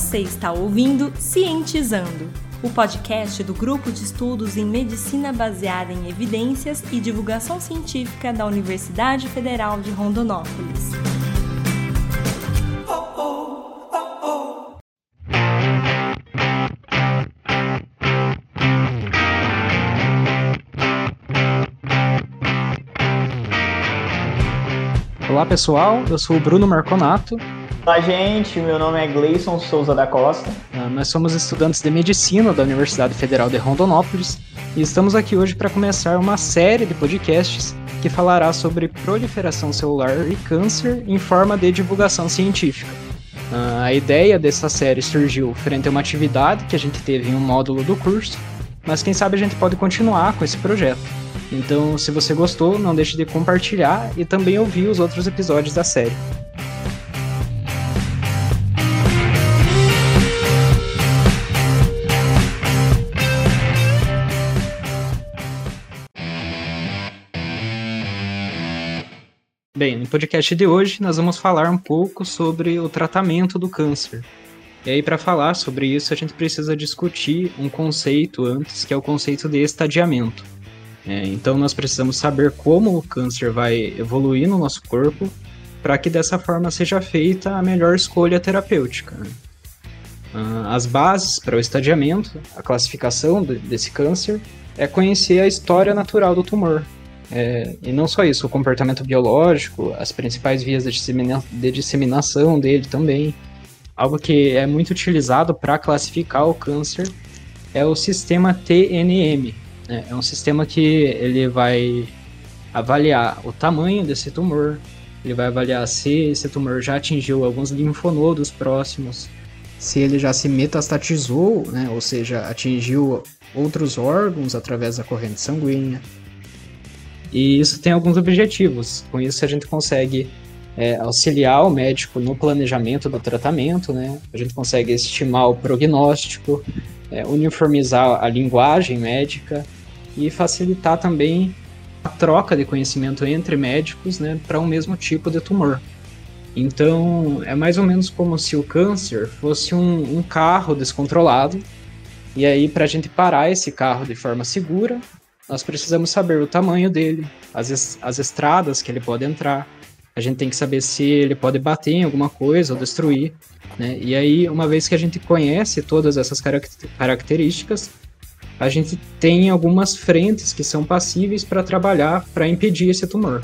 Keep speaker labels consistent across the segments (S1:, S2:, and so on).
S1: Você está ouvindo Cientizando, o podcast do Grupo de Estudos em Medicina Baseada em Evidências e Divulgação Científica da Universidade Federal de Rondonópolis.
S2: Olá pessoal, eu sou o Bruno Marconato.
S3: Olá gente, meu nome é Gleison Souza da Costa.
S2: Uh, nós somos estudantes de medicina da Universidade Federal de Rondonópolis e estamos aqui hoje para começar uma série de podcasts que falará sobre proliferação celular e câncer em forma de divulgação científica. Uh, a ideia dessa série surgiu frente a uma atividade que a gente teve em um módulo do curso, mas quem sabe a gente pode continuar com esse projeto. Então, se você gostou, não deixe de compartilhar e também ouvir os outros episódios da série. Bem, no podcast de hoje nós vamos falar um pouco sobre o tratamento do câncer. E aí, para falar sobre isso, a gente precisa discutir um conceito antes, que é o conceito de estadiamento. É, então nós precisamos saber como o câncer vai evoluir no nosso corpo para que dessa forma seja feita a melhor escolha terapêutica. Né? Ah, as bases para o estadiamento, a classificação desse câncer, é conhecer a história natural do tumor. É, e não só isso, o comportamento biológico, as principais vias de, dissemina de disseminação dele também. Algo que é muito utilizado para classificar o câncer é o sistema TNM, é, é um sistema que ele vai avaliar o tamanho desse tumor, ele vai avaliar se esse tumor já atingiu alguns linfonodos próximos, se ele já se metastatizou, né, ou seja, atingiu outros órgãos através da corrente sanguínea. E isso tem alguns objetivos. Com isso a gente consegue é, auxiliar o médico no planejamento do tratamento, né? A gente consegue estimar o prognóstico, é, uniformizar a linguagem médica e facilitar também a troca de conhecimento entre médicos né, para um mesmo tipo de tumor. Então, é mais ou menos como se o câncer fosse um, um carro descontrolado, e aí, para a gente parar esse carro de forma segura, nós precisamos saber o tamanho dele, as, as estradas que ele pode entrar, a gente tem que saber se ele pode bater em alguma coisa ou destruir. Né? E aí, uma vez que a gente conhece todas essas características, a gente tem algumas frentes que são passíveis para trabalhar para impedir esse tumor.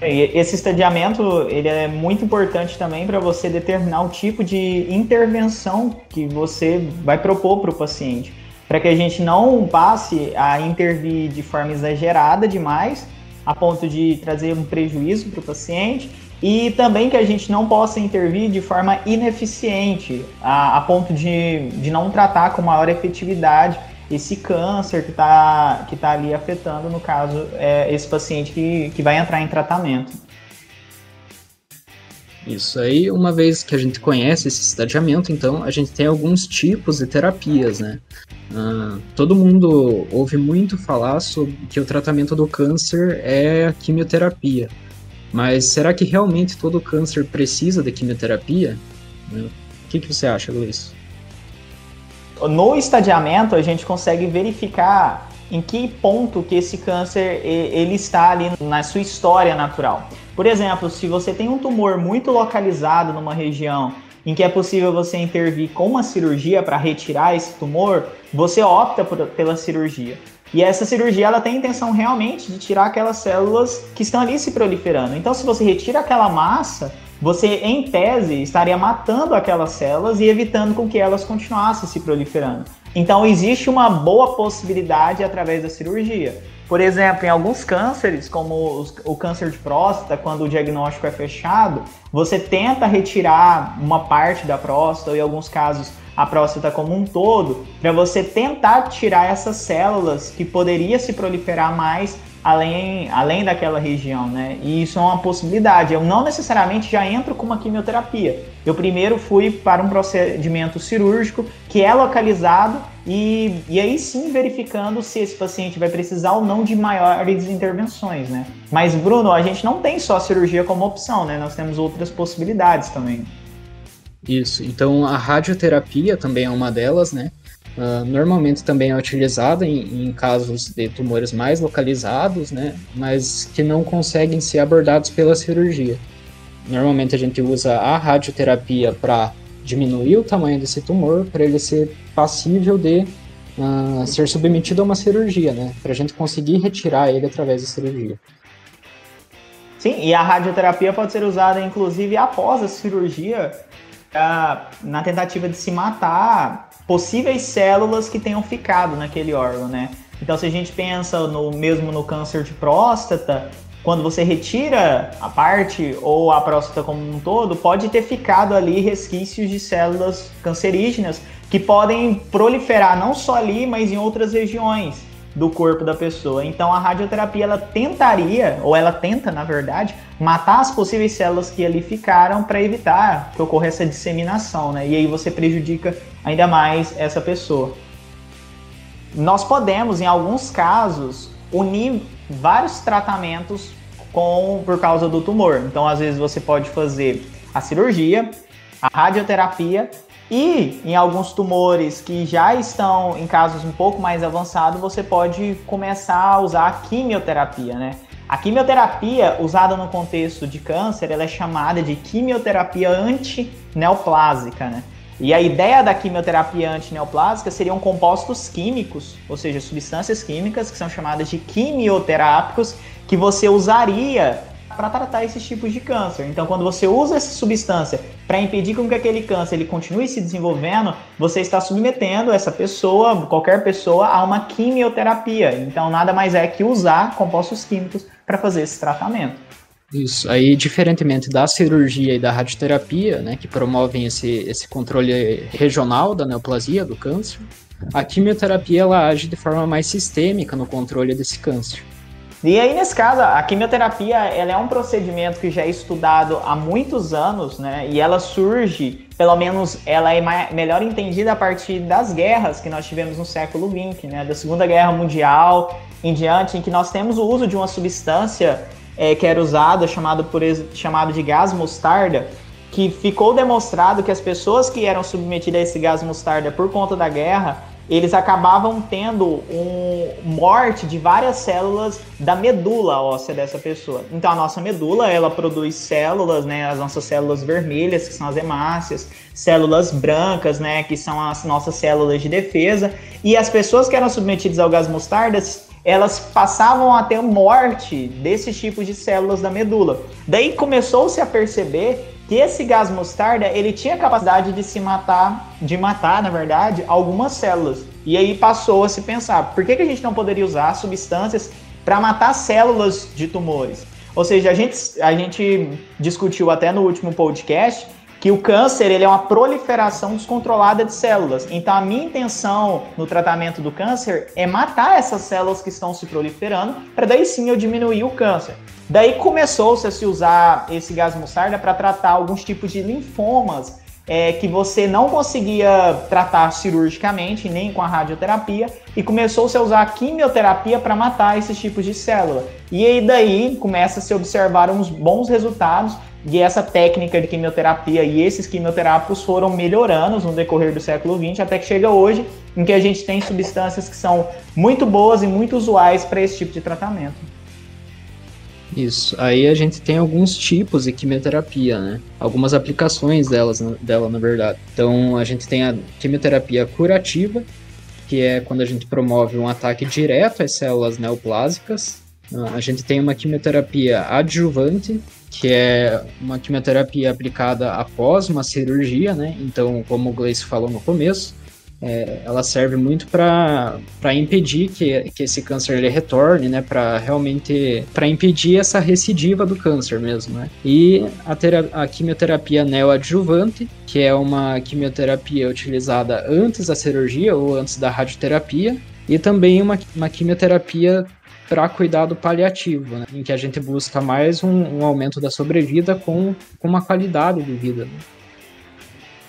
S3: Esse estadiamento ele é muito importante também para você determinar o tipo de intervenção que você vai propor para o paciente, para que a gente não passe a intervir de forma exagerada demais, a ponto de trazer um prejuízo para o paciente, e também que a gente não possa intervir de forma ineficiente, a, a ponto de, de não tratar com maior efetividade esse câncer que está que tá ali afetando, no caso, é, esse paciente que, que vai entrar em tratamento.
S2: Isso aí, uma vez que a gente conhece esse estadiamento, então a gente tem alguns tipos de terapias, né? Uh, todo mundo ouve muito falar sobre que o tratamento do câncer é a quimioterapia. Mas será que realmente todo câncer precisa de quimioterapia? O que, que você acha, Luiz?
S3: No estadiamento, a gente consegue verificar em que ponto que esse câncer ele está ali na sua história natural. Por exemplo, se você tem um tumor muito localizado numa região em que é possível você intervir com uma cirurgia para retirar esse tumor, você opta por, pela cirurgia. E essa cirurgia ela tem a intenção realmente de tirar aquelas células que estão ali se proliferando. Então, se você retira aquela massa, você, em tese, estaria matando aquelas células e evitando com que elas continuassem se proliferando. Então, existe uma boa possibilidade através da cirurgia. Por exemplo, em alguns cânceres, como o câncer de próstata, quando o diagnóstico é fechado, você tenta retirar uma parte da próstata, ou em alguns casos a próstata como um todo, para você tentar tirar essas células que poderia se proliferar mais além, além daquela região, né? E isso é uma possibilidade. Eu não necessariamente já entro com uma quimioterapia. Eu primeiro fui para um procedimento cirúrgico que é localizado e, e aí sim verificando se esse paciente vai precisar ou não de maiores intervenções, né? Mas, Bruno, a gente não tem só cirurgia como opção, né? Nós temos outras possibilidades também.
S2: Isso. Então a radioterapia também é uma delas, né? Uh, normalmente também é utilizada em, em, casos de tumores mais localizados, né? Mas que não conseguem ser abordados pela cirurgia. Normalmente a gente usa a radioterapia para diminuir o tamanho desse tumor, para ele ser passível de uh, ser submetido a uma cirurgia, né? Para a gente conseguir retirar ele através da cirurgia.
S3: Sim, e a radioterapia pode ser usada inclusive após a cirurgia uh, na tentativa de se matar possíveis células que tenham ficado naquele órgão, né? Então, se a gente pensa no mesmo no câncer de próstata, quando você retira a parte ou a próstata como um todo, pode ter ficado ali resquícios de células cancerígenas que podem proliferar não só ali, mas em outras regiões do corpo da pessoa. Então a radioterapia ela tentaria, ou ela tenta, na verdade, matar as possíveis células que ali ficaram para evitar que ocorra essa disseminação, né? E aí você prejudica ainda mais essa pessoa. Nós podemos, em alguns casos, unir vários tratamentos com por causa do tumor. Então, às vezes você pode fazer a cirurgia, a radioterapia e em alguns tumores que já estão em casos um pouco mais avançados, você pode começar a usar a quimioterapia, né? A quimioterapia usada no contexto de câncer, ela é chamada de quimioterapia antineoplásica, né? E a ideia da quimioterapia antineoplásica seriam compostos químicos, ou seja, substâncias químicas que são chamadas de quimioterápicos, que você usaria para tratar esses tipos de câncer. Então, quando você usa essa substância para impedir que aquele câncer ele continue se desenvolvendo, você está submetendo essa pessoa, qualquer pessoa, a uma quimioterapia. Então, nada mais é que usar compostos químicos para fazer esse tratamento.
S2: Isso. Aí, diferentemente da cirurgia e da radioterapia, né, que promovem esse, esse controle regional da neoplasia, do câncer, a quimioterapia ela age de forma mais sistêmica no controle desse câncer.
S3: E aí, nesse caso, a quimioterapia ela é um procedimento que já é estudado há muitos anos, né? E ela surge, pelo menos ela é mais, melhor entendida a partir das guerras que nós tivemos no século XX, né? Da Segunda Guerra Mundial em diante, em que nós temos o uso de uma substância é, que era usada, chamado, por, chamado de gás mostarda, que ficou demonstrado que as pessoas que eram submetidas a esse gás mostarda por conta da guerra eles acabavam tendo um morte de várias células da medula óssea dessa pessoa. Então a nossa medula, ela produz células, né, as nossas células vermelhas, que são as hemácias, células brancas, né, que são as nossas células de defesa, e as pessoas que eram submetidas ao gás mostarda, elas passavam a ter morte desses tipos de células da medula. Daí começou-se a perceber que esse gás mostarda ele tinha capacidade de se matar, de matar, na verdade, algumas células. E aí passou a se pensar, por que, que a gente não poderia usar substâncias para matar células de tumores? Ou seja, a gente, a gente discutiu até no último podcast que o câncer ele é uma proliferação descontrolada de células. Então a minha intenção no tratamento do câncer é matar essas células que estão se proliferando, para daí sim eu diminuir o câncer. Daí começou-se a se usar esse gás mostarda para tratar alguns tipos de linfomas é, que você não conseguia tratar cirurgicamente, nem com a radioterapia, e começou-se a usar a quimioterapia para matar esses tipos de célula. E aí daí começa a se observar uns bons resultados e essa técnica de quimioterapia e esses quimioterápicos foram melhorando no decorrer do século XX, até que chega hoje, em que a gente tem substâncias que são muito boas e muito usuais para esse tipo de tratamento.
S2: Isso. Aí a gente tem alguns tipos de quimioterapia, né? Algumas aplicações delas, dela, na verdade. Então a gente tem a quimioterapia curativa, que é quando a gente promove um ataque direto às células neoplásicas. A gente tem uma quimioterapia adjuvante, que é uma quimioterapia aplicada após uma cirurgia, né? Então, como o Gleice falou no começo, é, ela serve muito para impedir que, que esse câncer ele retorne, né? Para realmente para impedir essa recidiva do câncer mesmo, né? E a, a quimioterapia neoadjuvante, que é uma quimioterapia utilizada antes da cirurgia ou antes da radioterapia, e também uma, uma quimioterapia para cuidado paliativo, né? em que a gente busca mais um, um, aumento da sobrevida com, com uma qualidade de vida. Né?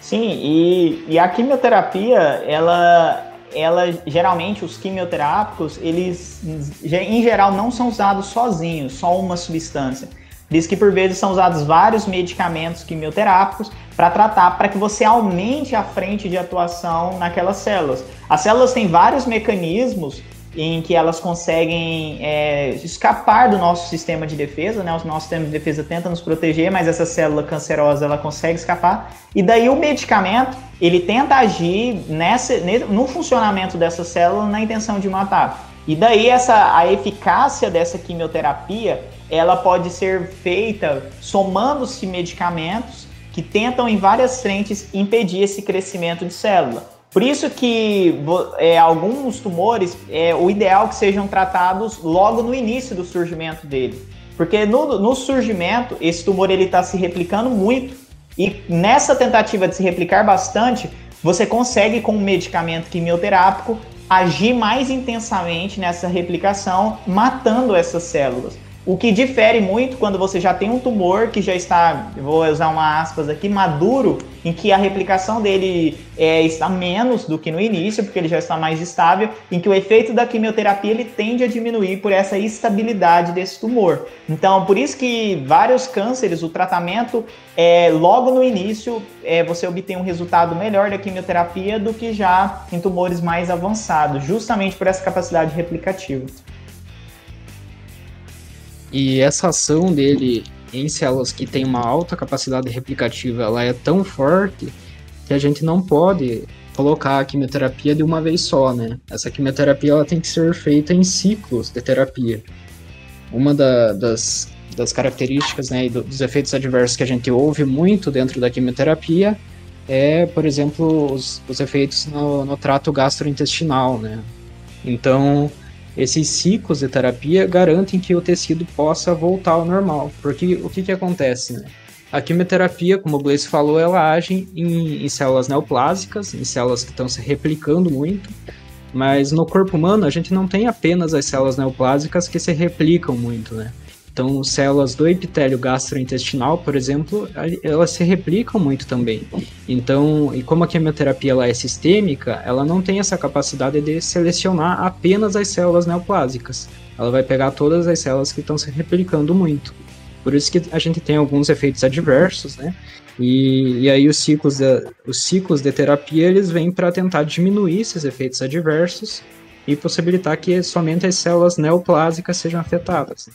S3: Sim, e, e a quimioterapia, ela, ela geralmente os quimioterápicos, eles em geral não são usados sozinhos, só uma substância. diz que por vezes são usados vários medicamentos quimioterápicos para tratar, para que você aumente a frente de atuação naquelas células. As células têm vários mecanismos em que elas conseguem é, escapar do nosso sistema de defesa, né? O nosso sistema de defesa tenta nos proteger, mas essa célula cancerosa ela consegue escapar. E daí o medicamento ele tenta agir nessa, no funcionamento dessa célula na intenção de matar. E daí essa a eficácia dessa quimioterapia ela pode ser feita somando-se medicamentos que tentam em várias frentes impedir esse crescimento de célula. Por isso que é, alguns tumores, é o ideal que sejam tratados logo no início do surgimento dele. Porque no, no surgimento, esse tumor ele está se replicando muito e nessa tentativa de se replicar bastante, você consegue com um medicamento quimioterápico agir mais intensamente nessa replicação, matando essas células. O que difere muito quando você já tem um tumor que já está, vou usar uma aspas aqui, maduro, em que a replicação dele é, está menos do que no início, porque ele já está mais estável, em que o efeito da quimioterapia ele tende a diminuir por essa estabilidade desse tumor. Então, por isso que vários cânceres, o tratamento é logo no início, é, você obtém um resultado melhor da quimioterapia do que já em tumores mais avançados, justamente por essa capacidade replicativa.
S2: E essa ação dele em células que têm uma alta capacidade replicativa, ela é tão forte que a gente não pode colocar a quimioterapia de uma vez só, né? Essa quimioterapia ela tem que ser feita em ciclos de terapia. Uma da, das, das características né, e dos efeitos adversos que a gente ouve muito dentro da quimioterapia é, por exemplo, os, os efeitos no, no trato gastrointestinal, né? Então, esses ciclos de terapia garantem que o tecido possa voltar ao normal. Porque o que, que acontece, né? A quimioterapia, como o Blaise falou, ela age em, em células neoplásicas, em células que estão se replicando muito, mas no corpo humano a gente não tem apenas as células neoplásicas que se replicam muito, né? Então, células do epitélio gastrointestinal, por exemplo, elas se replicam muito também. Então, e como a quimioterapia ela é sistêmica, ela não tem essa capacidade de selecionar apenas as células neoplásicas. Ela vai pegar todas as células que estão se replicando muito. Por isso que a gente tem alguns efeitos adversos, né? E, e aí os ciclos, de, os ciclos de terapia eles vêm para tentar diminuir esses efeitos adversos e possibilitar que somente as células neoplásicas sejam afetadas.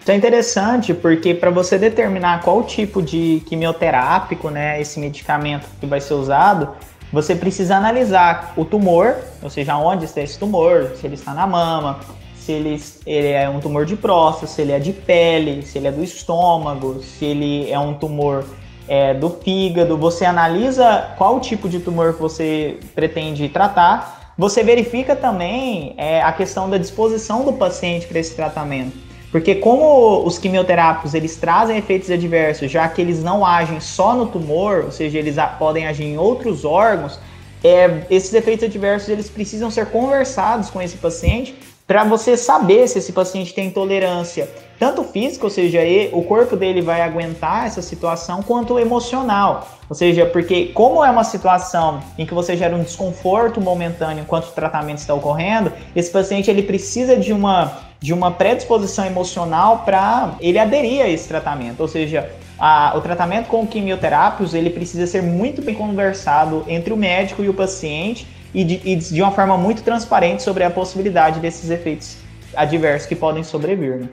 S3: Isso é interessante porque para você determinar qual tipo de quimioterápico, né, esse medicamento que vai ser usado, você precisa analisar o tumor, ou seja, onde está esse tumor, se ele está na mama, se ele, ele é um tumor de próstata, se ele é de pele, se ele é do estômago, se ele é um tumor é, do fígado. Você analisa qual tipo de tumor que você pretende tratar. Você verifica também é, a questão da disposição do paciente para esse tratamento. Porque como os quimioterápicos eles trazem efeitos adversos, já que eles não agem só no tumor, ou seja, eles podem agir em outros órgãos, é, esses efeitos adversos eles precisam ser conversados com esse paciente para você saber se esse paciente tem intolerância, tanto física, ou seja, o corpo dele vai aguentar essa situação, quanto emocional. Ou seja, porque como é uma situação em que você gera um desconforto momentâneo enquanto o tratamento está ocorrendo, esse paciente ele precisa de uma, de uma predisposição emocional para ele aderir a esse tratamento. Ou seja, a, o tratamento com quimioterápicos ele precisa ser muito bem conversado entre o médico e o paciente e de, e de uma forma muito transparente sobre a possibilidade desses efeitos adversos que podem sobrevir. Né?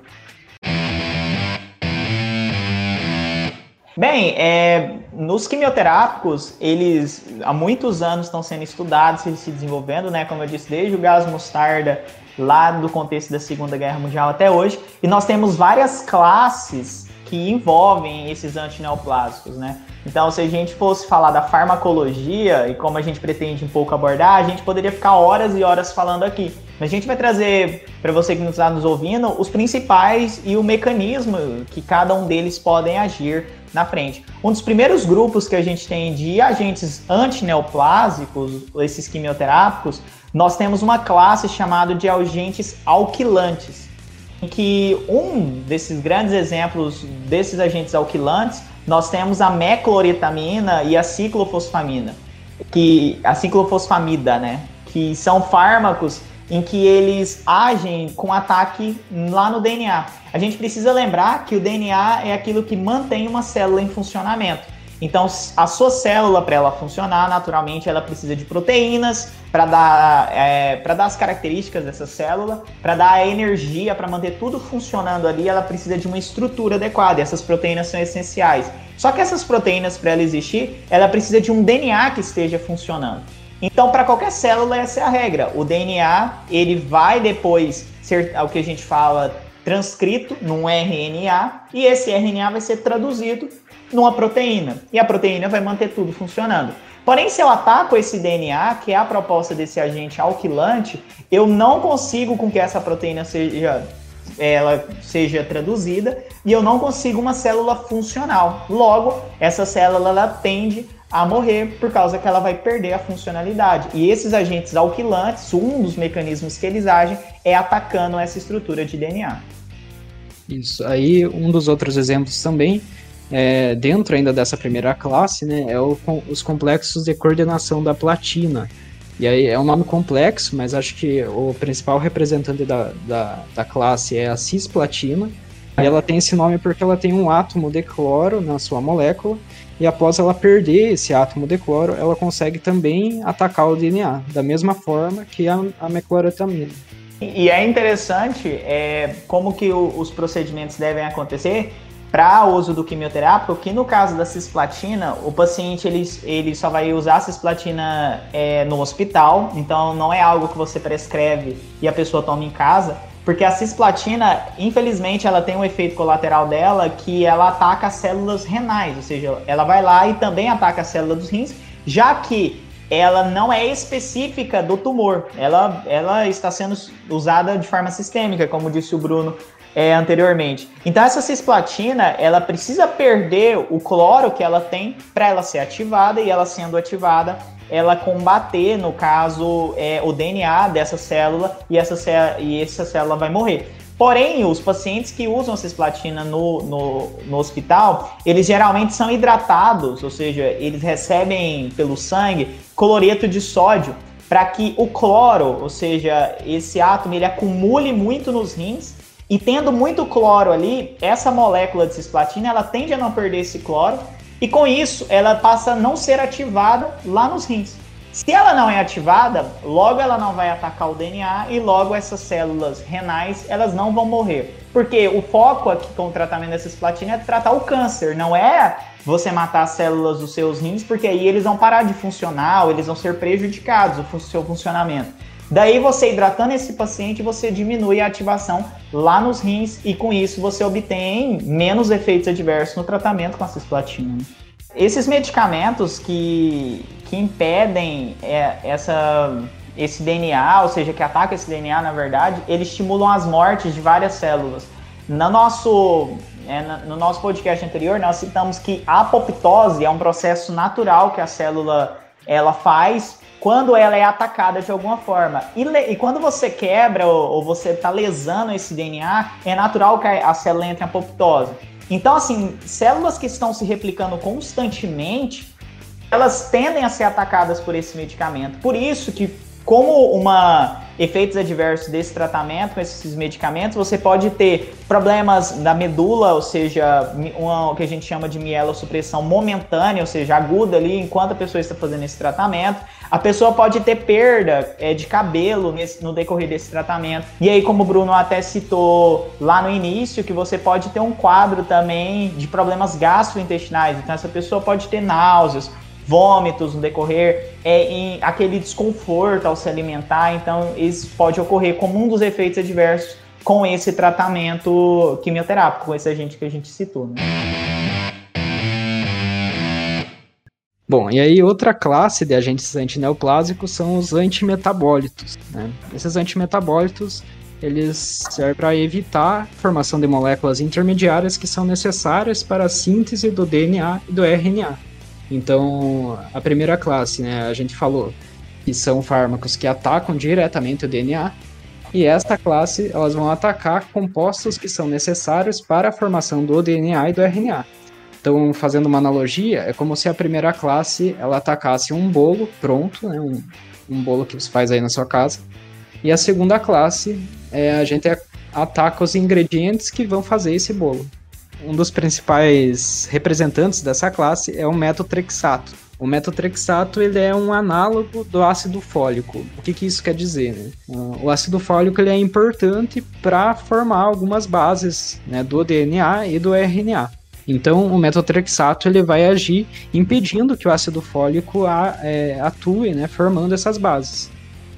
S3: Bem, é, nos quimioterápicos, eles há muitos anos estão sendo estudados e se desenvolvendo, né? Como eu disse, desde o gás mostarda, lá do contexto da Segunda Guerra Mundial até hoje. E nós temos várias classes que envolvem esses antineoplásicos, né? Então, se a gente fosse falar da farmacologia e como a gente pretende um pouco abordar, a gente poderia ficar horas e horas falando aqui. Mas a gente vai trazer para você que está nos ouvindo os principais e o mecanismo que cada um deles podem agir na frente. Um dos primeiros grupos que a gente tem de agentes antineoplásicos, esses quimioterápicos, nós temos uma classe chamada de agentes alquilantes, que um desses grandes exemplos desses agentes alquilantes nós temos a mecloretamina e a ciclofosfamina, que a ciclofosfamida, né, que são fármacos em que eles agem com ataque lá no DNA. A gente precisa lembrar que o DNA é aquilo que mantém uma célula em funcionamento. Então, a sua célula, para ela funcionar, naturalmente, ela precisa de proteínas para dar, é, dar as características dessa célula, para dar a energia, para manter tudo funcionando ali, ela precisa de uma estrutura adequada. Essas proteínas são essenciais. Só que essas proteínas, para ela existir, ela precisa de um DNA que esteja funcionando. Então, para qualquer célula, essa é a regra. O DNA, ele vai depois ser o que a gente fala transcrito num RNA, e esse RNA vai ser traduzido numa proteína. E a proteína vai manter tudo funcionando. Porém, se eu ataco esse DNA, que é a proposta desse agente alquilante, eu não consigo com que essa proteína seja ela seja traduzida e eu não consigo uma célula funcional. Logo, essa célula ela tende a morrer por causa que ela vai perder a funcionalidade. E esses agentes alquilantes, um dos mecanismos que eles agem é atacando essa estrutura de DNA.
S2: Isso. Aí um dos outros exemplos também é, dentro ainda dessa primeira classe, né, é o, os complexos de coordenação da platina. E aí é um nome complexo, mas acho que o principal representante da, da, da classe é a cisplatina. E ela tem esse nome porque ela tem um átomo de cloro na sua molécula, e após ela perder esse átomo de cloro, ela consegue também atacar o DNA, da mesma forma que a, a mecloretamina.
S3: E é interessante é, como que o, os procedimentos devem acontecer, para uso do quimioterápico, que no caso da cisplatina, o paciente ele, ele só vai usar a cisplatina é, no hospital, então não é algo que você prescreve e a pessoa toma em casa, porque a cisplatina, infelizmente, ela tem um efeito colateral dela que ela ataca as células renais, ou seja, ela vai lá e também ataca a célula dos rins, já que ela não é específica do tumor, ela, ela está sendo usada de forma sistêmica, como disse o Bruno é, anteriormente. Então essa cisplatina, ela precisa perder o cloro que ela tem para ela ser ativada e ela sendo ativada, ela combater, no caso, é, o DNA dessa célula e essa, e essa célula vai morrer. Porém, os pacientes que usam cisplatina no, no, no, hospital, eles geralmente são hidratados, ou seja, eles recebem pelo sangue cloreto de sódio para que o cloro, ou seja, esse átomo, ele acumule muito nos rins e tendo muito cloro ali, essa molécula de cisplatina ela tende a não perder esse cloro e com isso ela passa a não ser ativada lá nos rins. Se ela não é ativada, logo ela não vai atacar o DNA e logo essas células renais elas não vão morrer. Porque o foco aqui com o tratamento da cisplatina é tratar o câncer, não é você matar as células dos seus rins, porque aí eles vão parar de funcionar, ou eles vão ser prejudicados o seu funcionamento. Daí você hidratando esse paciente, você diminui a ativação lá nos rins e com isso você obtém menos efeitos adversos no tratamento com a cisplatina. Esses medicamentos que, que impedem é, essa, esse DNA, ou seja, que atacam esse DNA, na verdade, eles estimulam as mortes de várias células. No nosso, é, no nosso podcast anterior, nós citamos que a apoptose é um processo natural que a célula ela faz quando ela é atacada de alguma forma. E, e quando você quebra ou, ou você está lesando esse DNA, é natural que a, célula entre em apoptose. Então, assim, células que estão se replicando constantemente, elas tendem a ser atacadas por esse medicamento. Por isso que, como uma efeitos adversos desse tratamento com esses medicamentos, você pode ter problemas da medula, ou seja, uma, o que a gente chama de mielossupressão momentânea, ou seja, aguda ali enquanto a pessoa está fazendo esse tratamento. A pessoa pode ter perda é, de cabelo nesse, no decorrer desse tratamento. E aí, como o Bruno até citou lá no início, que você pode ter um quadro também de problemas gastrointestinais. Então, essa pessoa pode ter náuseas, vômitos no decorrer, é, em aquele desconforto ao se alimentar. Então, isso pode ocorrer como um dos efeitos adversos com esse tratamento quimioterápico, com esse agente que a gente citou. Né?
S2: Bom, e aí outra classe de agentes antineoplásicos são os antimetabólitos. Né? Esses antimetabólitos eles servem para evitar a formação de moléculas intermediárias que são necessárias para a síntese do DNA e do RNA. Então, a primeira classe, né, a gente falou que são fármacos que atacam diretamente o DNA, e esta classe elas vão atacar compostos que são necessários para a formação do DNA e do RNA. Então, fazendo uma analogia, é como se a primeira classe ela atacasse um bolo pronto, né, um, um bolo que você faz aí na sua casa, E a segunda classe é a gente ataca os ingredientes que vão fazer esse bolo. Um dos principais representantes dessa classe é o metotrexato. O metotrexato ele é um análogo do ácido fólico. O que, que isso quer dizer? Né? O ácido fólico ele é importante para formar algumas bases né, do DNA e do RNA. Então, o metotrexato ele vai agir impedindo que o ácido fólico a, é, atue, né, formando essas bases.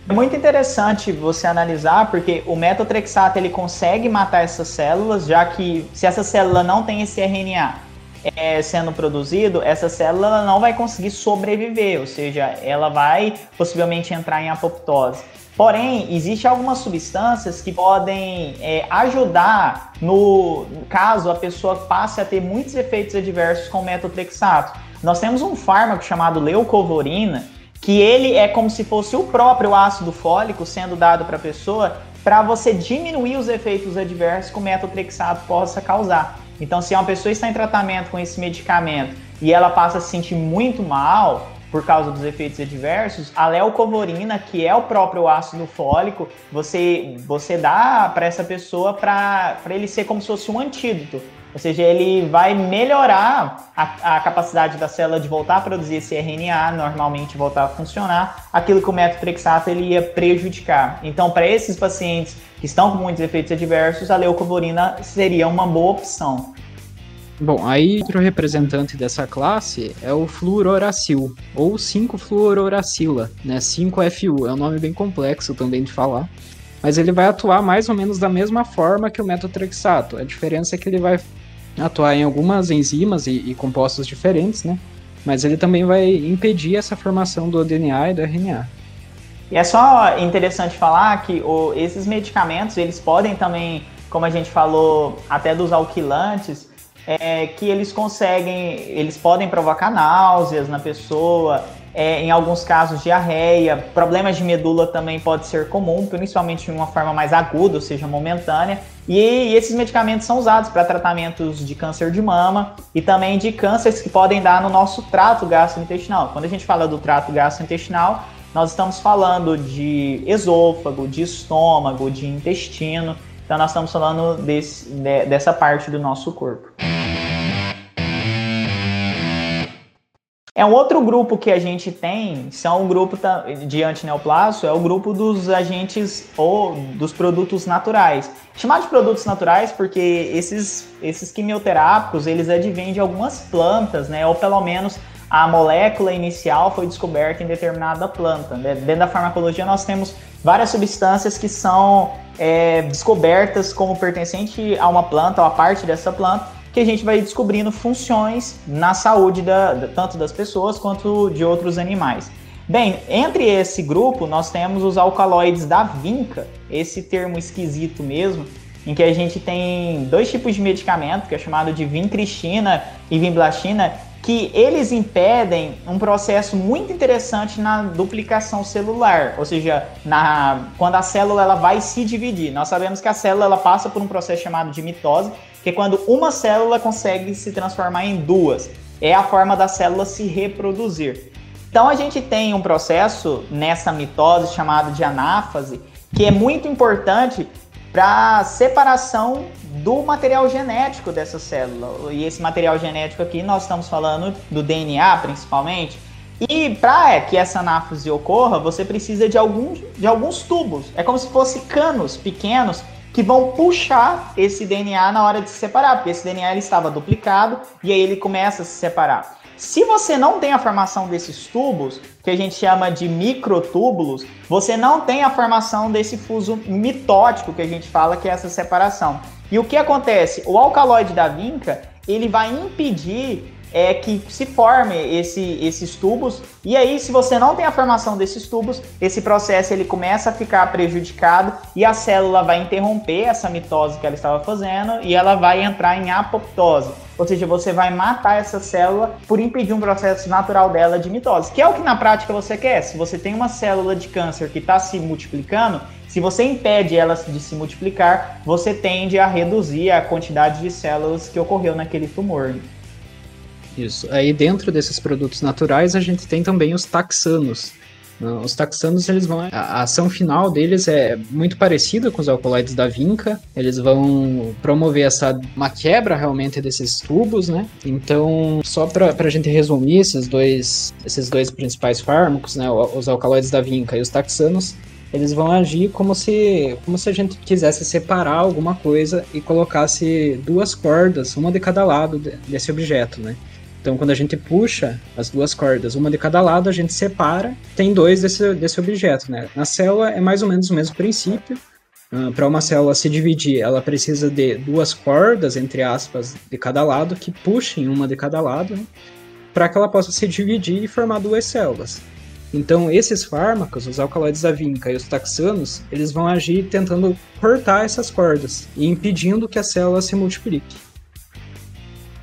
S3: É muito interessante você analisar, porque o metotrexato ele consegue matar essas células, já que se essa célula não tem esse RNA é, sendo produzido, essa célula não vai conseguir sobreviver, ou seja, ela vai possivelmente entrar em apoptose. Porém, existem algumas substâncias que podem é, ajudar no caso a pessoa passe a ter muitos efeitos adversos com metotrexato. Nós temos um fármaco chamado leucovorina, que ele é como se fosse o próprio ácido fólico sendo dado para a pessoa para você diminuir os efeitos adversos que o metotrexato possa causar. Então, se uma pessoa está em tratamento com esse medicamento e ela passa a se sentir muito mal por causa dos efeitos adversos, a leucovorina, que é o próprio ácido fólico, você, você dá para essa pessoa para ele ser como se fosse um antídoto. Ou seja, ele vai melhorar a, a, capacidade da célula de voltar a produzir esse RNA, normalmente voltar a funcionar, aquilo que o metotrexato ele ia prejudicar. Então, para esses pacientes que estão com muitos efeitos adversos, a leucovorina seria uma boa opção.
S2: Bom, aí outro representante dessa classe é o fluororacil, ou 5-fluororacila, né? 5-FU, é um nome bem complexo também de falar mas ele vai atuar mais ou menos da mesma forma que o metotrexato. A diferença é que ele vai atuar em algumas enzimas e, e, compostos diferentes, né? Mas ele também vai impedir essa formação do DNA e do RNA.
S3: E é só interessante falar que o, esses medicamentos, eles podem também, como a gente falou, até dos alquilantes, é, que eles conseguem, eles podem provocar náuseas na pessoa, é, em alguns casos diarreia, problemas de medula também pode ser comum, principalmente de uma forma mais aguda, ou seja, momentânea. E, e esses medicamentos são usados para tratamentos de câncer de mama e também de cânceres que podem dar no nosso trato gastrointestinal. Quando a gente fala do trato gastrointestinal, nós estamos falando de esôfago, de estômago, de intestino. Então nós estamos falando desse, de, dessa parte do nosso corpo. É um outro grupo que a gente tem, são um grupo de antineoplasto, é o grupo dos agentes ou dos produtos naturais. Chamar de produtos naturais porque esses, esses quimioterápicos, eles advêm de algumas plantas, né? Ou pelo menos a molécula inicial foi descoberta em determinada planta. Né? Dentro da farmacologia nós temos várias substâncias que são é, descobertas como pertencente a uma planta ou a parte dessa planta que a gente vai descobrindo funções na saúde da, da, tanto das pessoas quanto de outros animais. Bem, entre esse grupo nós temos os alcaloides da vinca, esse termo esquisito mesmo, em que a gente tem dois tipos de medicamento, que é chamado de vincristina e vimblastina, que eles impedem um processo muito interessante na duplicação celular, ou seja, na, quando a célula ela vai se dividir. Nós sabemos que a célula ela passa por um processo chamado de mitose, que é quando uma célula consegue se transformar em duas. É a forma da célula se reproduzir. Então a gente tem um processo nessa mitose chamado de anáfase, que é muito importante para separação do material genético dessa célula. E esse material genético aqui nós estamos falando do DNA principalmente. E para que essa anáfase ocorra, você precisa de alguns, de alguns tubos. É como se fossem canos pequenos que vão puxar esse DNA na hora de se separar, porque esse DNA ele estava duplicado e aí ele começa a se separar. Se você não tem a formação desses tubos, que a gente chama de microtúbulos, você não tem a formação desse fuso mitótico que a gente fala que é essa separação. E o que acontece? O alcaloide da vinca, ele vai impedir é que se forme esse, esses tubos e aí se você não tem a formação desses tubos, esse processo ele começa a ficar prejudicado e a célula vai interromper essa mitose que ela estava fazendo e ela vai entrar em apoptose. Ou seja, você vai matar essa célula por impedir um processo natural dela de mitose, que é o que na prática você quer. Se você tem uma célula de câncer que está se multiplicando, se você impede ela de se multiplicar, você tende a reduzir a quantidade de células que ocorreu naquele tumor.
S2: Isso. Aí dentro desses produtos naturais a gente tem também os taxanos. Os taxanos, eles vão. A ação final deles é muito parecida com os alcaloides da vinca. Eles vão promover essa uma quebra realmente desses tubos, né? Então, só para a gente resumir esses dois, esses dois principais fármacos, né? Os alcaloides da vinca e os taxanos, eles vão agir como se, como se a gente quisesse separar alguma coisa e colocasse duas cordas, uma de cada lado desse objeto, né? Então, quando a gente puxa as duas cordas, uma de cada lado, a gente separa, tem dois desse, desse objeto, né? Na célula é mais ou menos o mesmo princípio. Uh, ah, Para uma célula se dividir, ela precisa de duas cordas, entre aspas, de cada lado, que puxem uma de cada lado, né? para que ela possa se dividir e formar duas células. Então, esses fármacos, os alcaloides da vinca e os taxanos, eles vão agir tentando cortar essas cordas e impedindo que a célula se multiplique.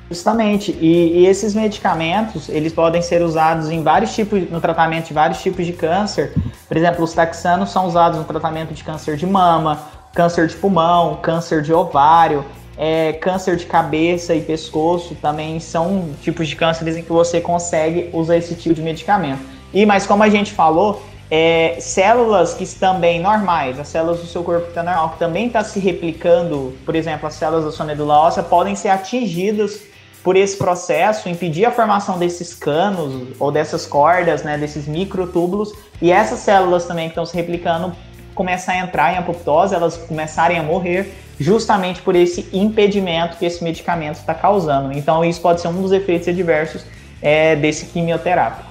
S3: Justamente, e, e, esses medicamentos, eles podem ser usados em vários tipos, no tratamento de vários tipos de câncer. Por exemplo, os taxanos são usados no tratamento de câncer de mama, câncer de pulmão, câncer de ovário, é, câncer de cabeça e pescoço, também são tipos de cânceres em que você consegue usar esse tipo de medicamento. E, mas como a gente falou, é, células que também normais, as células do seu corpo que está normal, que também está se replicando, por exemplo, as células da sua medula óssea, podem ser atingidas por esse processo, impedir a formação desses canos ou dessas cordas, né, desses microtúbulos, e essas células também que estão se replicando começar a entrar em apoptose, elas começarem a morrer, justamente por esse impedimento que esse medicamento está causando. Então, isso pode ser um dos efeitos adversos é, desse quimioterápico.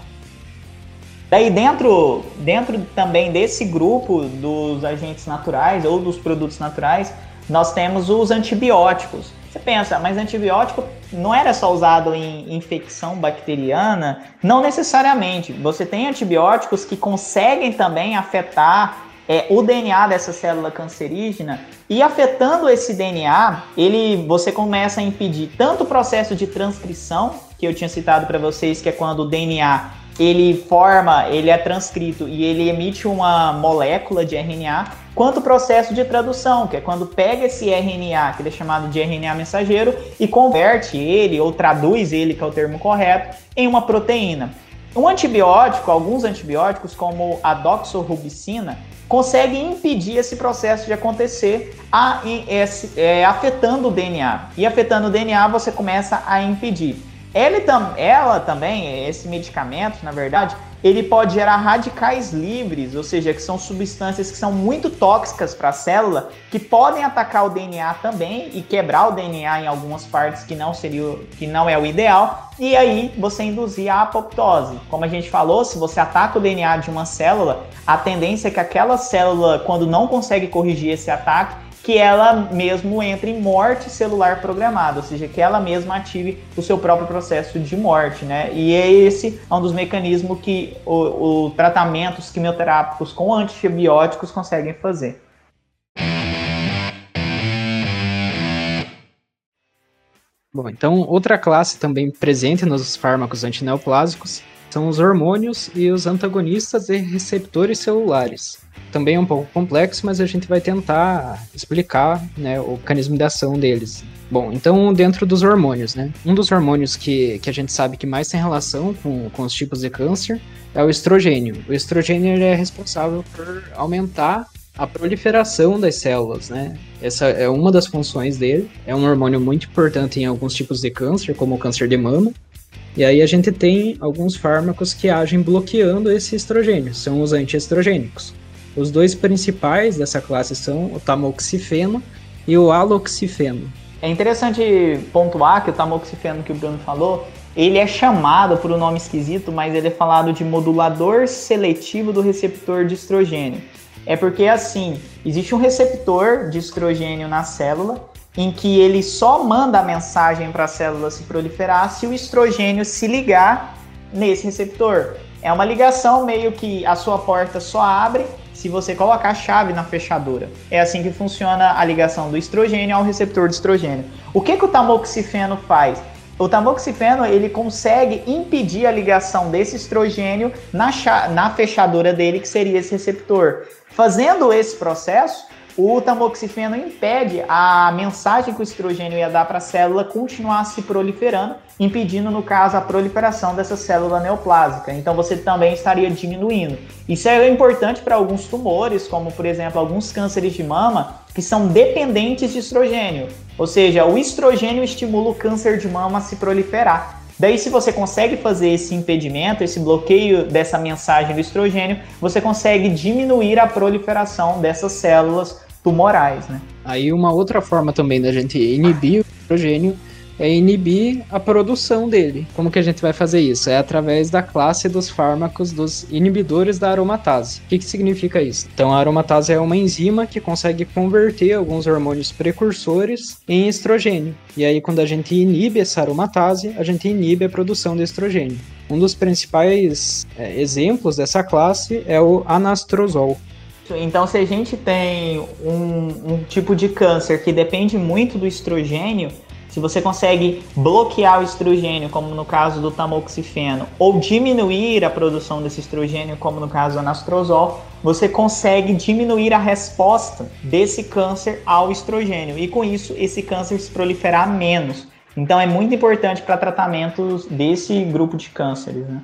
S3: Daí, dentro, dentro também desse grupo dos agentes naturais ou dos produtos naturais, nós temos os antibióticos. Você pensa, mas antibiótico não era só usado em infecção bacteriana? Não necessariamente. Você tem antibióticos que conseguem também afetar é, o DNA dessa célula cancerígena e afetando esse DNA, ele, você começa a impedir tanto o processo de transcrição, que eu tinha citado para vocês, que é quando o DNA ele forma, ele é transcrito e ele emite uma molécula de RNA, quanto o processo de tradução, que é quando pega esse RNA, que é chamado de RNA mensageiro, e converte ele, ou traduz ele, que é o termo correto, em uma proteína. Um antibiótico, alguns antibióticos, como a doxorubicina, conseguem impedir esse processo de acontecer, é, afetando o DNA. E afetando o DNA, você começa a impedir. Ele tam, ela também, esse medicamento, na verdade, ele pode gerar radicais livres, ou seja, que são substâncias que são muito tóxicas para a célula, que podem atacar o DNA também e quebrar o DNA em algumas partes que não seria, que não é o ideal, e aí você induzir a apoptose. Como a gente falou, se você ataca o DNA de uma célula, a tendência é que aquela célula, quando não consegue corrigir esse ataque, que ela mesmo entre em morte celular programada, ou seja, que ela mesma ative o seu próprio processo de morte, né? E é esse é um dos mecanismos que o, o tratamentos quimioterápicos com antibióticos conseguem fazer.
S2: Bom, então outra classe também presente nos fármacos antineoplásicos são os hormônios e os antagonistas de receptores celulares também é um pouco complexo, mas a gente vai tentar explicar né, o mecanismo de ação deles. Bom, então dentro dos hormônios, né? Um dos hormônios que, que a gente sabe que mais tem relação com, com os tipos de câncer é o estrogênio. O estrogênio é responsável por aumentar a proliferação das células, né? Essa é uma das funções dele. É um hormônio muito importante em alguns tipos de câncer, como o câncer de mama. E aí a gente tem alguns fármacos que agem bloqueando esse estrogênio, são os antiestrogênicos. Os dois principais dessa classe são o tamoxifeno e o aloxifeno.
S3: É interessante pontuar que o tamoxifeno que o Bruno falou, ele é chamado por um nome esquisito, mas ele é falado de modulador seletivo do receptor de estrogênio. É porque assim, existe um receptor de estrogênio na célula em que ele só manda a mensagem para a célula se proliferar se o estrogênio se ligar nesse receptor. É uma ligação meio que a sua porta só abre se você colocar a chave na fechadura. É assim que funciona a ligação do estrogênio ao receptor de estrogênio. O que, que o tamoxifeno faz? O tamoxifeno ele consegue impedir a ligação desse estrogênio na, na fechadura dele, que seria esse receptor. Fazendo esse processo, o tamoxifeno impede a mensagem que o estrogênio ia dar para a célula continuar se proliferando impedindo, no caso, a proliferação dessa célula neoplásica. Então você também estaria diminuindo. Isso é importante para alguns tumores, como por exemplo alguns cânceres de mama, que são dependentes de estrogênio. Ou seja, o estrogênio estimula o câncer de mama a se proliferar. Daí, se você consegue fazer esse impedimento, esse bloqueio dessa mensagem do estrogênio, você consegue diminuir a proliferação dessas células tumorais, né?
S2: Aí uma outra forma também da gente inibir o estrogênio é inibir a produção dele. Como que a gente vai fazer isso? É através da classe dos fármacos dos inibidores da aromatase. O que, que significa isso? Então, a aromatase é uma enzima que consegue converter alguns hormônios precursores em estrogênio. E aí, quando a gente inibe essa aromatase, a gente inibe a produção de estrogênio. Um dos principais é, exemplos dessa classe é o anastrozol.
S3: Então, se a gente tem um, um tipo de câncer que depende muito do estrogênio, se você consegue bloquear o estrogênio, como no caso do tamoxifeno, ou diminuir a produção desse estrogênio, como no caso do anastrozol, você consegue diminuir a resposta desse câncer ao estrogênio e com isso esse câncer se proliferar menos. Então é muito importante para tratamentos desse grupo de cânceres. Né?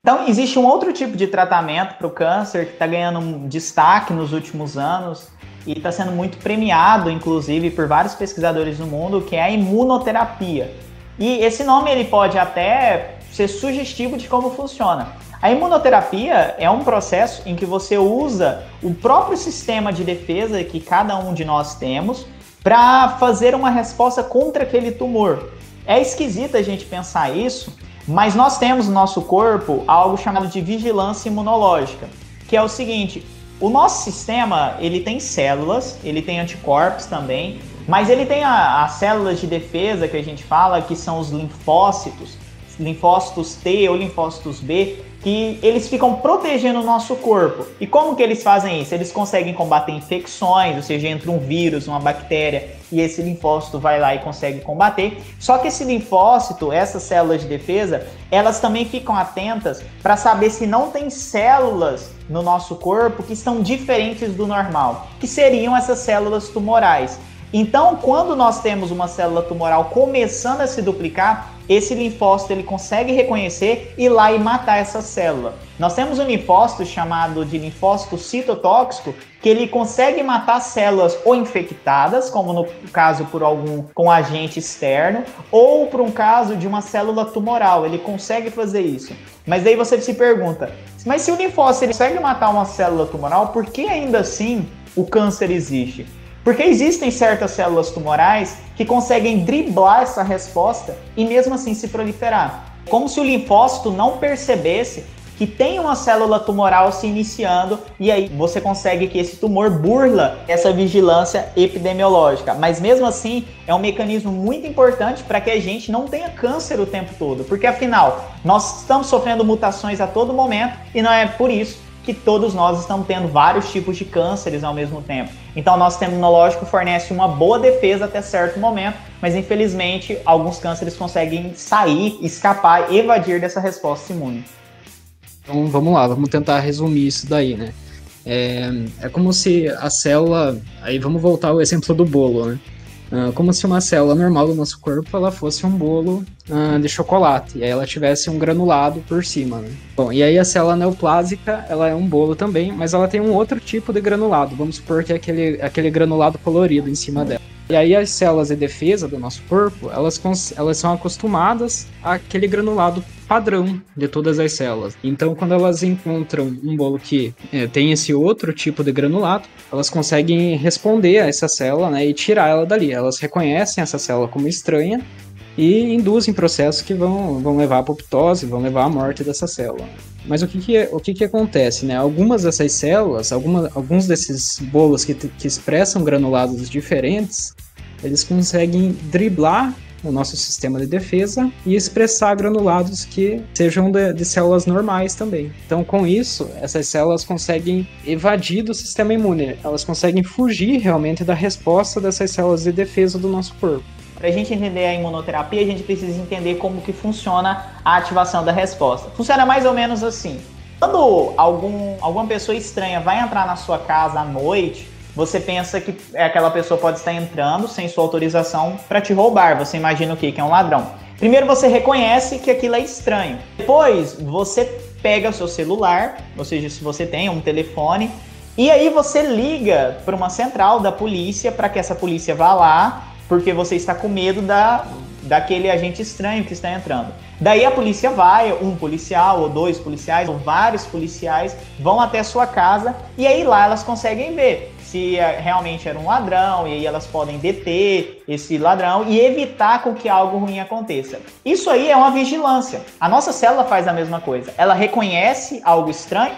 S3: Então, existe um outro tipo de tratamento para o câncer que está ganhando destaque nos últimos anos, e está sendo muito premiado, inclusive, por vários pesquisadores no mundo, que é a imunoterapia. E esse nome ele pode até ser sugestivo de como funciona. A imunoterapia é um processo em que você usa o próprio sistema de defesa que cada um de nós temos para fazer uma resposta contra aquele tumor. É esquisito a gente pensar isso, mas nós temos no nosso corpo algo chamado de vigilância imunológica, que é o seguinte: o nosso sistema, ele tem células, ele tem anticorpos também, mas ele tem as células de defesa que a gente fala, que são os linfócitos, linfócitos T ou linfócitos B, que eles ficam protegendo o nosso corpo. E como que eles fazem isso? Eles conseguem combater infecções, ou seja, entra um vírus, uma bactéria, e esse linfócito vai lá e consegue combater. Só que esse linfócito, essas células de defesa, elas também ficam atentas para saber se não tem células no nosso corpo que estão diferentes do normal, que seriam essas células tumorais. Então, quando nós temos uma célula tumoral começando a se duplicar, esse linfócito ele consegue reconhecer e lá e matar essa célula. Nós temos um linfócito chamado de linfócito citotóxico, que ele consegue matar células ou infectadas, como no caso por algum com agente externo, ou por um caso de uma célula tumoral, ele consegue fazer isso. Mas aí você se pergunta, mas se o linfócito ele consegue matar uma célula tumoral, por que ainda assim o câncer existe? Porque existem certas células tumorais que conseguem driblar essa resposta e mesmo assim se proliferar. Como se o linfócito não percebesse que tem uma célula tumoral se iniciando e aí você consegue que esse tumor burla essa vigilância epidemiológica. Mas mesmo assim, é um mecanismo muito importante para que a gente não tenha câncer o tempo todo, porque afinal, nós estamos sofrendo mutações a todo momento e não é por isso que todos nós estamos tendo vários tipos de cânceres ao mesmo tempo. Então, nosso sistema imunológico fornece uma boa defesa até certo momento, mas infelizmente alguns cânceres conseguem sair, escapar, evadir dessa resposta imune.
S2: Então, vamos lá, vamos tentar resumir isso daí, né? É, é como se a célula. Aí vamos voltar ao exemplo do bolo, né? Uh, como se uma célula normal do nosso corpo ela fosse um bolo uh, de chocolate e aí ela tivesse um granulado por cima. Né? Bom, e aí a célula neoplásica ela é um bolo também, mas ela tem um outro tipo de granulado. Vamos supor que é aquele, aquele granulado colorido em cima dela. E aí as células de defesa do nosso corpo, elas, elas são acostumadas àquele granulado padrão de todas as células. Então, quando elas encontram um bolo que é, tem esse outro tipo de granulado, elas conseguem responder a essa célula né, e tirar ela dali. Elas reconhecem essa célula como estranha e induzem processos que vão, vão levar à apoptose, vão levar à morte dessa célula. Mas o que, que, o que, que acontece? Né? Algumas dessas células, alguma, alguns desses bolos que, que expressam granulados diferentes, eles conseguem driblar o nosso sistema de defesa e expressar granulados que sejam de, de, células normais também. Então, com isso, essas células conseguem evadir do sistema imune, elas conseguem fugir realmente da resposta dessas células de defesa do nosso corpo.
S3: Para a gente entender a imunoterapia, a gente precisa entender como que funciona a ativação da resposta. Funciona mais ou menos assim. Quando algum, alguma pessoa estranha vai entrar na sua casa à noite, você pensa que aquela pessoa pode estar entrando sem sua autorização para te roubar. Você imagina o quê? Que é um ladrão. Primeiro você reconhece que aquilo é estranho. Depois você pega seu celular, ou seja, se você tem um telefone, e aí você liga para uma central da polícia para que essa polícia vá lá, porque você está com medo da, daquele agente estranho que está entrando. Daí a polícia vai, um policial ou dois policiais ou vários policiais vão até a sua casa e aí lá elas conseguem ver se é, realmente era um ladrão, e aí elas podem deter esse ladrão e evitar com que algo ruim aconteça. Isso aí é uma vigilância. A nossa célula faz a mesma coisa. Ela reconhece algo estranho,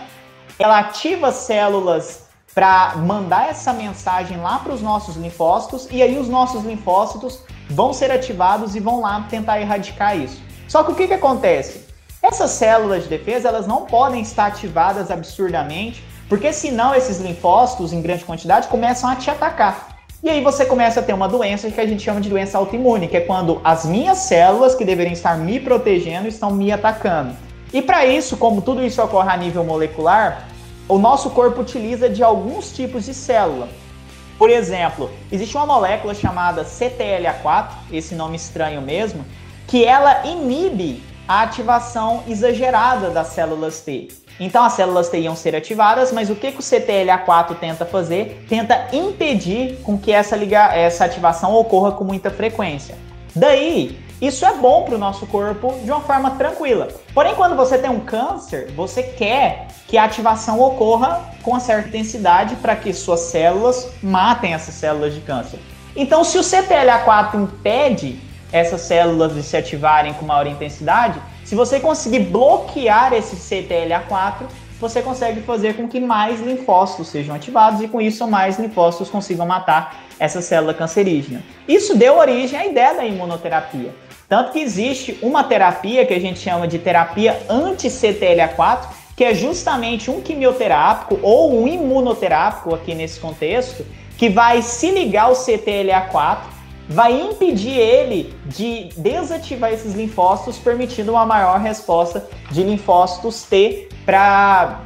S3: ela ativa células para mandar essa mensagem lá para os nossos linfócitos e aí os nossos linfócitos vão ser ativados e vão lá tentar erradicar isso. Só que o que, que acontece? Essas células de defesa elas não podem estar ativadas absurdamente porque senão esses linfócitos em grande quantidade começam a te atacar. E aí você começa a ter uma doença que a gente chama de doença autoimune, que é quando as minhas células que deveriam estar me protegendo estão me atacando. E para isso, como tudo isso ocorre a nível molecular, o nosso corpo utiliza de alguns tipos de célula. Por exemplo, existe uma molécula chamada CTLA4, esse nome estranho mesmo, que ela inibe a ativação exagerada das células T. Então as células T iam ser ativadas, mas o que, que o CTLA4 tenta fazer? Tenta impedir com que essa, liga, essa ativação ocorra com muita frequência. Daí, isso é bom para o nosso corpo de uma forma tranquila. Porém, quando você tem um câncer, você quer que a ativação ocorra com uma certa intensidade para que suas células matem essas células de câncer. Então, se o CTLA4 impede essas células de se ativarem com maior intensidade, se você conseguir bloquear esse CTLA4, você consegue fazer com que mais linfócitos sejam ativados e com isso mais linfócitos consigam matar essa célula cancerígena. Isso deu origem à ideia da imunoterapia. Tanto que existe uma terapia que a gente chama de terapia anti-CTLA4, que é justamente um quimioterápico ou um imunoterápico aqui nesse contexto, que vai se ligar ao CTLA4 vai impedir ele de desativar esses linfócitos, permitindo uma maior resposta de linfócitos T para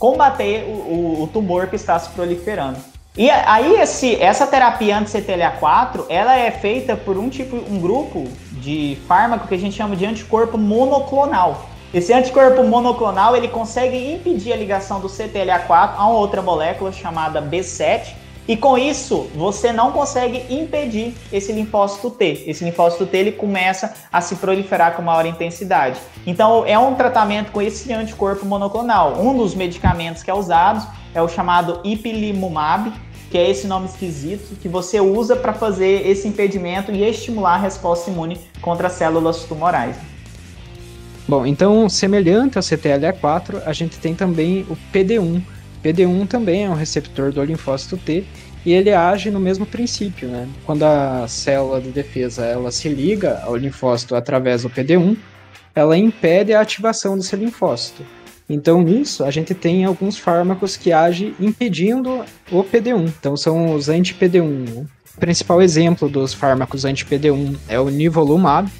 S3: combater o, o, tumor que está se proliferando. E aí esse, essa terapia anti-CTLA4, ela é feita por um tipo, um grupo de fármaco que a gente chama de anticorpo monoclonal. Esse anticorpo monoclonal ele consegue impedir a ligação do CTLA4 a outra molécula chamada B7 e com isso, você não consegue impedir esse linfócito T. Esse linfócito T ele começa a se proliferar com maior intensidade. Então, é um tratamento com esse anticorpo monoclonal. Um dos medicamentos que é usado é o chamado ipilimumab, que é esse nome esquisito que você usa para fazer esse impedimento e estimular a resposta imune contra as células tumorais.
S2: Bom, então, semelhante ao CTLA4, a gente tem também o PD1, PD1 também é um receptor do linfócito T e ele age no mesmo princípio, né? Quando a célula de defesa ela se liga ao linfócito através do PD1, ela impede a ativação desse linfócito. Então, nisso, a gente tem alguns fármacos que agem impedindo o PD1. Então, são os anti-PD1. Né? O principal exemplo dos fármacos anti-PD1 é o nivolumab,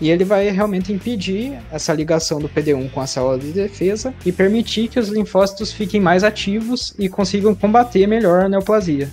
S2: e ele vai realmente impedir essa ligação do PD1 com a célula de defesa e permitir que os linfócitos fiquem mais ativos e consigam combater melhor a neoplasia.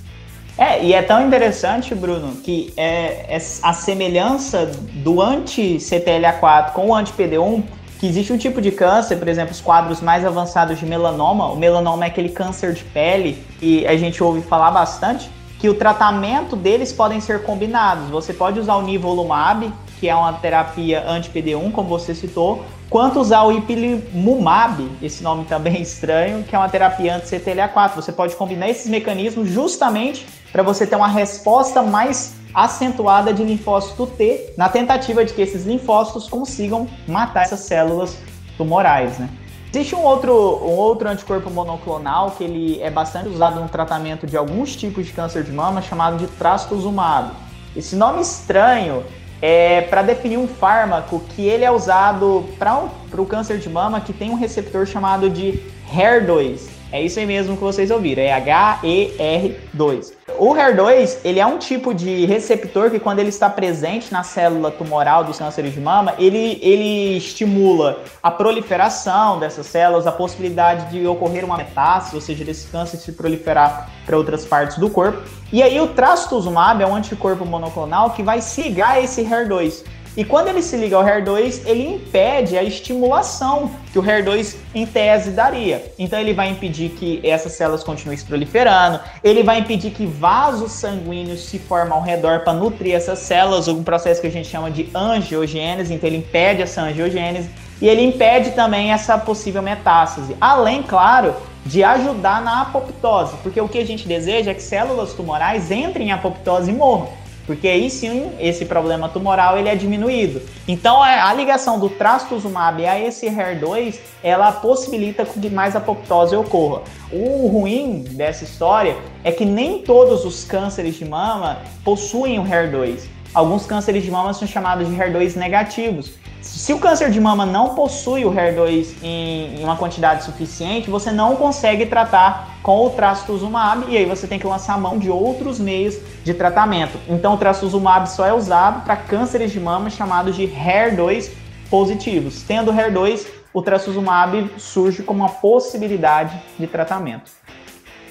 S3: É, e é tão interessante, Bruno, que é, é a semelhança do anti-CTLA4 com o anti-PD1, que existe um tipo de câncer, por exemplo, os quadros mais avançados de melanoma. O melanoma é aquele câncer de pele que a gente ouve falar bastante, que o tratamento deles podem ser combinados. Você pode usar o nivolumab, que é uma terapia anti-PD1, como você citou, quanto usar o ipilimumab, esse nome também estranho, que é uma terapia anti-CTLA4. Você pode combinar esses mecanismos justamente para você ter uma resposta mais acentuada de linfócito T, na tentativa de que esses linfócitos consigam matar essas células tumorais, né? Existe um outro, um outro anticorpo monoclonal que ele é bastante usado no tratamento de alguns tipos de câncer de mama, chamado de trastuzumab. Esse nome estranho é para definir um fármaco que ele é usado para o câncer de mama que tem um receptor chamado de HER2. É isso aí mesmo que vocês ouviram, é HER2. O HER2, ele é um tipo de receptor que quando ele está presente na célula tumoral dos cânceres de mama, ele, ele estimula a proliferação dessas células, a possibilidade de ocorrer uma metástase, ou seja, desse câncer se proliferar para outras partes do corpo. E aí o trastuzumab é um anticorpo monoclonal que vai a esse HER2. E quando ele se liga ao HER2, ele impede a estimulação que o HER2 em tese daria. Então ele vai impedir que essas células continuem se proliferando, ele vai impedir que vasos sanguíneos se formem ao redor para nutrir essas células, um processo que a gente chama de angiogênese, então ele impede essa angiogênese e ele impede também essa possível metástase. Além, claro, de ajudar na apoptose, porque o que a gente deseja é que células tumorais entrem em apoptose e morram porque aí sim esse problema tumoral ele é diminuído. Então a ligação do trastuzumab a esse HER2 ela possibilita que mais apoptose ocorra. O ruim dessa história é que nem todos os cânceres de mama possuem o HER2. Alguns cânceres de mama são chamados de HER2 negativos. Se o câncer de mama não possui o HER2 em, em uma quantidade suficiente, você não consegue tratar com o trastuzumab e aí você tem que lançar mão de outros meios de tratamento. Então o trastuzumab só é usado para cânceres de mama chamados de HER2 positivos. Tendo HER2, o trastuzumab surge como uma possibilidade de tratamento.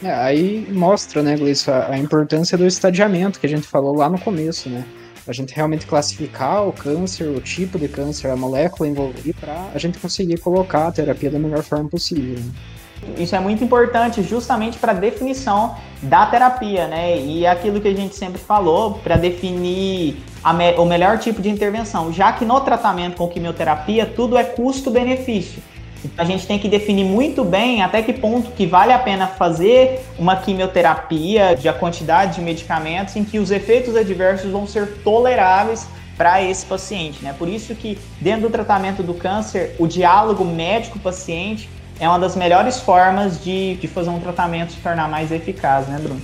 S2: É, aí mostra, né, Gleison, a importância do estadiamento que a gente falou lá no começo, né? A gente realmente classificar o câncer, o tipo de câncer, a molécula envolvida, para a gente conseguir colocar a terapia da melhor forma possível. Né?
S3: Isso é muito importante justamente para a definição da terapia, né? E é aquilo que a gente sempre falou, para definir me o melhor tipo de intervenção, já que no tratamento com quimioterapia tudo é custo-benefício. Então a gente tem que definir muito bem até que ponto que vale a pena fazer uma quimioterapia, de a quantidade de medicamentos em que os efeitos adversos vão ser toleráveis para esse paciente, né? Por isso que dentro do tratamento do câncer, o diálogo médico-paciente é uma das melhores formas de, de fazer um tratamento se tornar mais eficaz, né, Bruno?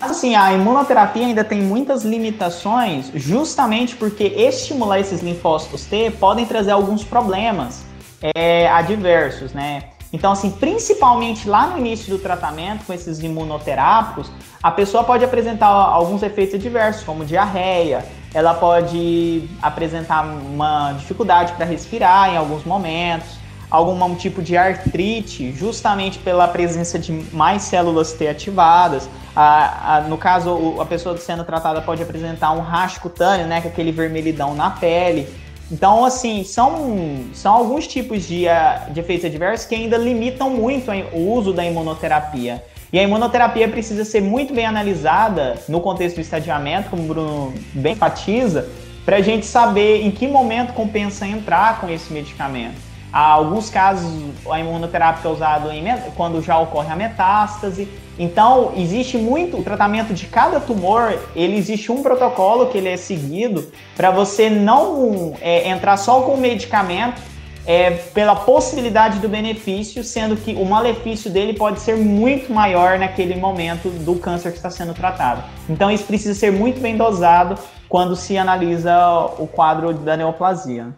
S3: Assim, a imunoterapia ainda tem muitas limitações, justamente porque estimular esses linfócitos T podem trazer alguns problemas é, adversos, né? Então, assim, principalmente lá no início do tratamento com esses imunoterápicos, a pessoa pode apresentar alguns efeitos adversos, como diarreia, ela pode apresentar uma dificuldade para respirar em alguns momentos, algum tipo de artrite, justamente pela presença de mais células T ativadas. A, a, no caso, a pessoa sendo tratada pode apresentar um racho cutâneo, né, com aquele vermelhidão na pele. Então, assim, são, são alguns tipos de, ah, de efeitos adversos que ainda limitam muito o uso da imunoterapia. E a imunoterapia precisa ser muito bem analisada no contexto do estadiamento, como o Bruno bem enfatiza, para a gente saber em que momento compensa entrar com esse medicamento. Há alguns casos, a imunoterapia é usada quando já ocorre a metástase. Então, existe muito, o tratamento de cada tumor, ele existe um protocolo que ele é seguido para você não é, entrar só com o medicamento é, pela possibilidade do benefício, sendo que o malefício dele pode ser muito maior naquele momento do câncer que está sendo tratado. Então, isso precisa ser muito bem dosado quando se analisa o quadro da neoplasia.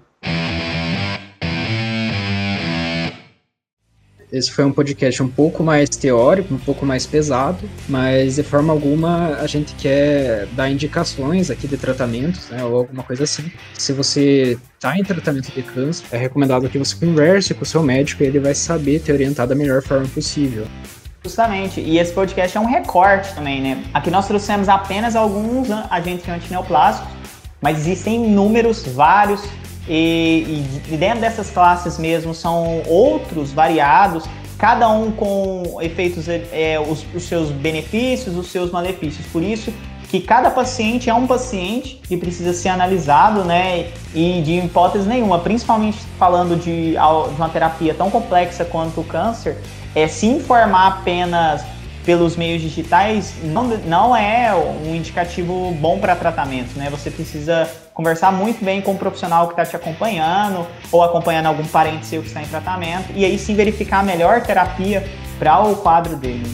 S2: Esse foi um podcast um pouco mais teórico, um pouco mais pesado, mas de forma alguma a gente quer dar indicações aqui de tratamentos, né, ou alguma coisa assim. Se você está em tratamento de câncer, é recomendado que você converse com o seu médico e ele vai saber te orientar da melhor forma possível.
S3: Justamente, e esse podcast é um recorte também, né? Aqui nós trouxemos apenas alguns agentes antineoplásicos, mas existem inúmeros, vários e, e, dentro dessas classes mesmo são outros variados, cada um com efeitos, é, os, os seus benefícios, os seus malefícios. Por isso que cada paciente é um paciente e precisa ser analisado, né? E de hipótese nenhuma, principalmente falando de, de uma terapia tão complexa quanto o câncer, é se informar apenas pelos meios digitais não, não é um indicativo bom para tratamento, né? Você precisa conversar muito bem com o profissional que está te acompanhando ou acompanhando algum parente seu que está em tratamento e aí sim verificar a melhor terapia para o quadro dele.